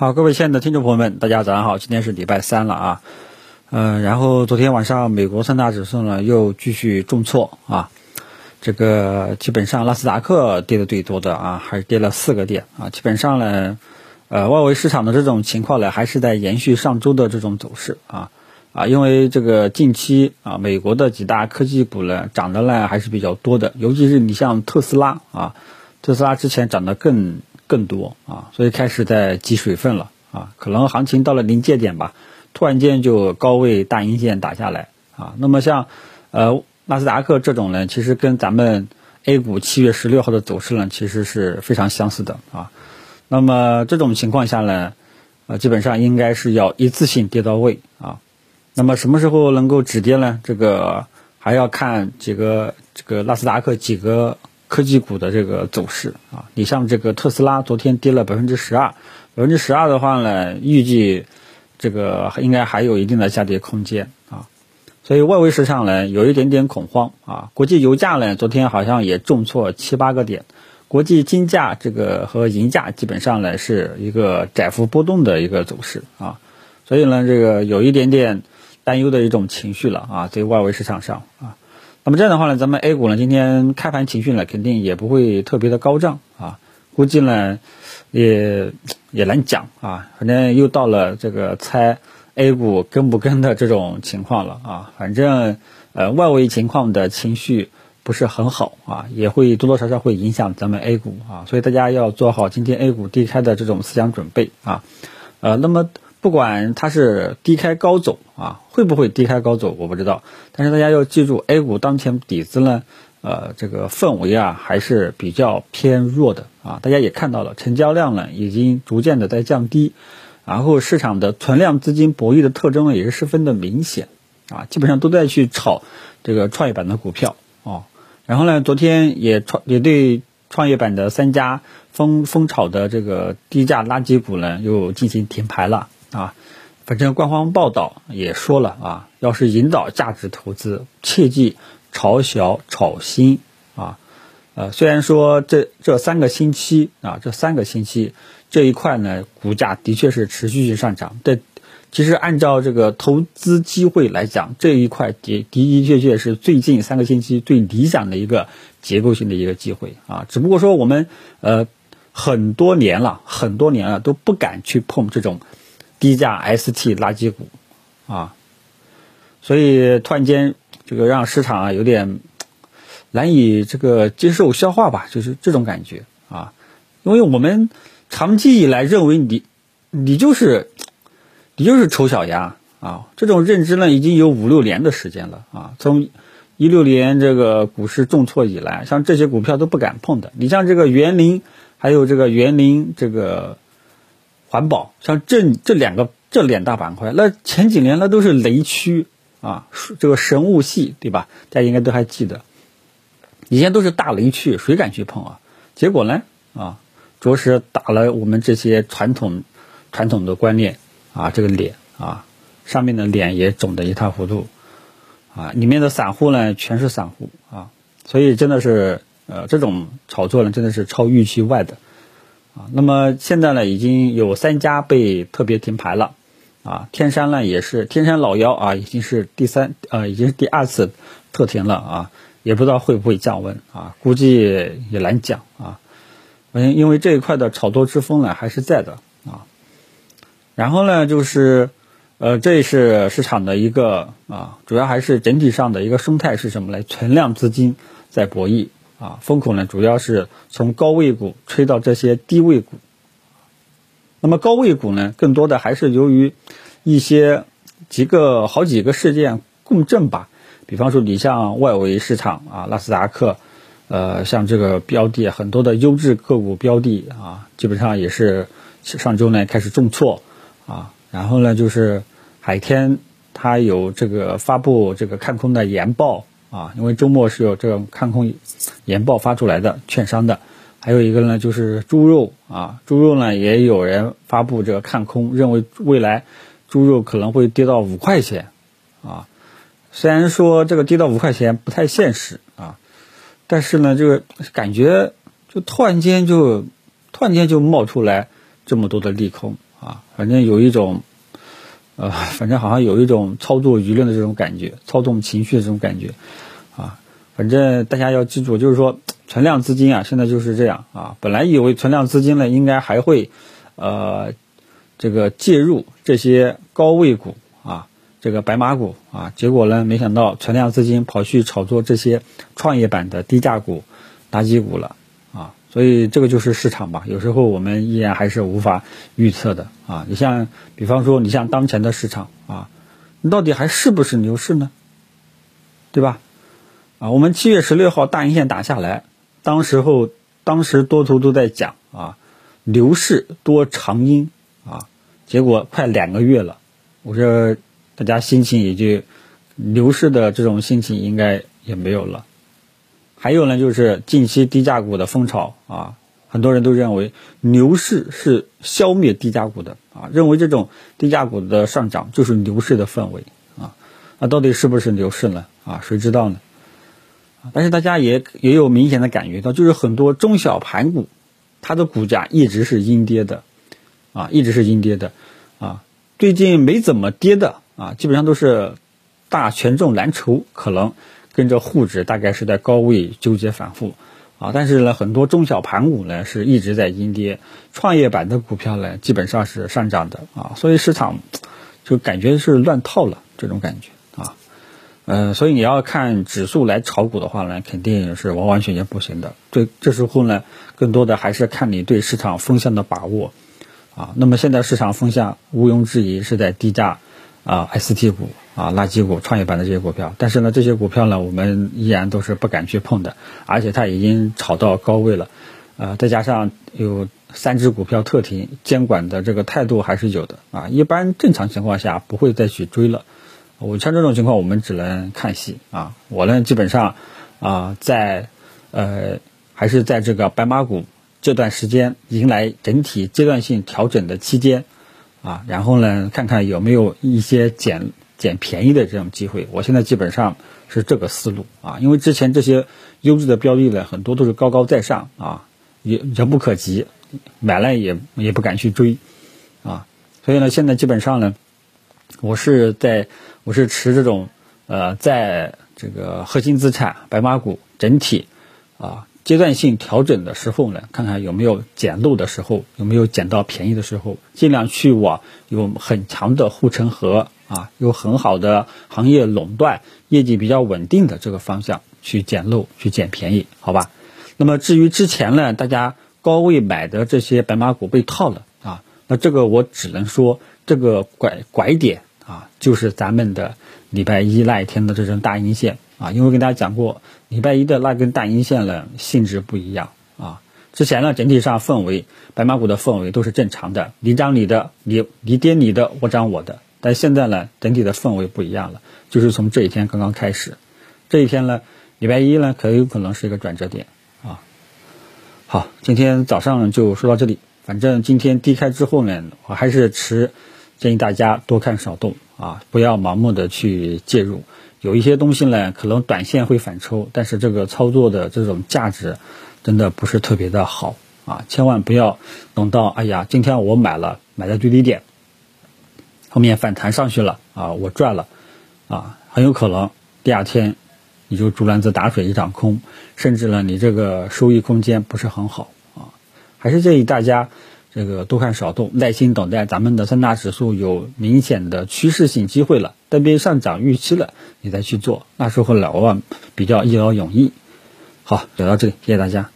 好，各位亲爱的听众朋友们，大家早上好，今天是礼拜三了啊，呃，然后昨天晚上美国三大指数呢又继续重挫啊，这个基本上纳斯达克跌的最多的啊，还是跌了四个点啊，基本上呢，呃，外围市场的这种情况呢，还是在延续上周的这种走势啊。啊，因为这个近期啊，美国的几大科技股呢涨的呢还是比较多的，尤其是你像特斯拉啊，特斯拉之前涨得更。更多啊，所以开始在挤水分了啊，可能行情到了临界点吧，突然间就高位大阴线打下来啊。那么像呃纳斯达克这种呢，其实跟咱们 A 股七月十六号的走势呢，其实是非常相似的啊。那么这种情况下呢，呃，基本上应该是要一次性跌到位啊。那么什么时候能够止跌呢？这个还要看几个这个纳斯达克几个。科技股的这个走势啊，你像这个特斯拉，昨天跌了百分之十二，百分之十二的话呢，预计这个应该还有一定的下跌空间啊，所以外围市场呢有一点点恐慌啊，国际油价呢昨天好像也重挫七八个点，国际金价这个和银价基本上呢是一个窄幅波动的一个走势啊，所以呢这个有一点点担忧的一种情绪了啊，在外围市场上啊。那么这样的话呢，咱们 A 股呢，今天开盘情绪呢，肯定也不会特别的高涨啊，估计呢，也也难讲啊，反正又到了这个猜 A 股跟不跟的这种情况了啊，反正呃外围情况的情绪不是很好啊，也会多多少少会影响咱们 A 股啊，所以大家要做好今天 A 股低开的这种思想准备啊，呃，那么。不管它是低开高走啊，会不会低开高走，我不知道。但是大家要记住，A 股当前底子呢，呃，这个氛围啊还是比较偏弱的啊。大家也看到了，成交量呢已经逐渐的在降低，然后市场的存量资金博弈的特征呢也是十分的明显啊，基本上都在去炒这个创业板的股票哦。然后呢，昨天也创也对创业板的三家疯疯炒的这个低价垃圾股呢又进行停牌了。啊，反正官方报道也说了啊，要是引导价值投资，切记炒小炒新啊。呃，虽然说这这三个星期啊，这三个星期这一块呢，股价的确是持续性上涨。但其实按照这个投资机会来讲，这一块的的的确确是最近三个星期最理想的一个结构性的一个机会啊。只不过说我们呃很多年了，很多年了都不敢去碰这种。低价 ST 垃圾股，啊，所以突然间这个让市场啊有点难以这个接受消化吧，就是这种感觉啊，因为我们长期以来认为你你就是你就是丑小鸭啊，这种认知呢已经有五六年的时间了啊，从一六年这个股市重挫以来，像这些股票都不敢碰的，你像这个园林，还有这个园林这个。环保像这这两个这两大板块，那前几年那都是雷区啊，这个神物系对吧？大家应该都还记得，以前都是大雷区，谁敢去碰啊？结果呢啊，着实打了我们这些传统传统的观念啊这个脸啊，上面的脸也肿得一塌糊涂啊，里面的散户呢全是散户啊，所以真的是呃这种炒作呢真的是超预期外的。啊，那么现在呢，已经有三家被特别停牌了，啊，天山呢也是天山老妖啊，已经是第三呃，已经是第二次特停了啊，也不知道会不会降温啊，估计也难讲啊，嗯，因为这一块的炒作之风呢还是在的啊，然后呢就是，呃，这是市场的一个啊，主要还是整体上的一个生态是什么呢？存量资金在博弈。啊，风口呢，主要是从高位股吹到这些低位股。那么高位股呢，更多的还是由于一些几个好几个事件共振吧。比方说，你像外围市场啊，纳斯达克，呃，像这个标的很多的优质个股标的啊，基本上也是上周呢开始重挫啊。然后呢，就是海天它有这个发布这个看空的研报。啊，因为周末是有这种看空研报发出来的，券商的，还有一个呢就是猪肉啊，猪肉呢也有人发布这个看空，认为未来猪肉可能会跌到五块钱啊。虽然说这个跌到五块钱不太现实啊，但是呢，这个感觉就突然间就突然间就冒出来这么多的利空啊，反正有一种，呃，反正好像有一种操作舆论的这种感觉，操纵情绪的这种感觉啊。反正大家要记住，就是说存量资金啊，现在就是这样啊。本来以为存量资金呢，应该还会呃这个介入这些高位股啊，这个白马股啊，结果呢，没想到存量资金跑去炒作这些创业板的低价股、垃圾股了。所以这个就是市场吧，有时候我们依然还是无法预测的啊。你像，比方说，你像当前的市场啊，你到底还是不是牛市呢？对吧？啊，我们七月十六号大阴线打下来，当时候当时多头都在讲啊，牛市多长阴啊，结果快两个月了，我说大家心情也就牛市的这种心情应该也没有了。还有呢，就是近期低价股的风潮啊，很多人都认为牛市是消灭低价股的啊，认为这种低价股的上涨就是牛市的氛围啊，那到底是不是牛市呢？啊，谁知道呢？啊但是大家也也有明显的感觉到，就是很多中小盘股，它的股价一直是阴跌的啊，一直是阴跌的啊，最近没怎么跌的啊，基本上都是大权重蓝筹可能。跟着沪指大概是在高位纠结反复，啊，但是呢，很多中小盘股呢是一直在阴跌，创业板的股票呢基本上是上涨的，啊，所以市场就感觉是乱套了这种感觉，啊，嗯，所以你要看指数来炒股的话呢，肯定是完完全全不行的。这这时候呢，更多的还是看你对市场风向的把握，啊，那么现在市场风向毋庸置疑是在低价。啊，ST 股啊，垃圾股、创业板的这些股票，但是呢，这些股票呢，我们依然都是不敢去碰的，而且它已经炒到高位了，呃，再加上有三只股票特停，监管的这个态度还是有的啊。一般正常情况下不会再去追了。我像这种情况，我们只能看戏啊。我呢，基本上啊，在呃，还是在这个白马股这段时间迎来整体阶段性调整的期间。啊，然后呢，看看有没有一些捡捡便宜的这种机会。我现在基本上是这个思路啊，因为之前这些优质的标的呢，很多都是高高在上啊，也遥不可及，买了也也不敢去追啊。所以呢，现在基本上呢，我是在我是持这种呃，在这个核心资产白马股整体啊。阶段性调整的时候呢，看看有没有捡漏的时候，有没有捡到便宜的时候，尽量去往有很强的护城河啊，有很好的行业垄断、业绩比较稳定的这个方向去捡漏、去捡便宜，好吧？那么至于之前呢，大家高位买的这些白马股被套了啊，那这个我只能说，这个拐拐点啊，就是咱们的礼拜一那一天的这根大阴线。啊，因为跟大家讲过，礼拜一的那根大阴线呢，性质不一样啊。之前呢，整体上氛围，白马股的氛围都是正常的，你涨你的，你你跌你的，我涨我的。但现在呢，整体的氛围不一样了，就是从这一天刚刚开始，这一天呢，礼拜一呢，可有可能是一个转折点啊。好，今天早上就说到这里，反正今天低开之后呢，我还是持建议大家多看少动啊，不要盲目的去介入。有一些东西呢，可能短线会反抽，但是这个操作的这种价值真的不是特别的好啊！千万不要等到哎呀，今天我买了，买在最低点，后面反弹上去了啊，我赚了啊，很有可能第二天你就竹篮子打水一场空，甚至呢，你这个收益空间不是很好啊！还是建议大家。这个多看少动，耐心等待咱们的三大指数有明显的趋势性机会了，单边上涨预期了，你再去做，那时候呢，往往比较一劳永逸。好，聊到这里，谢谢大家。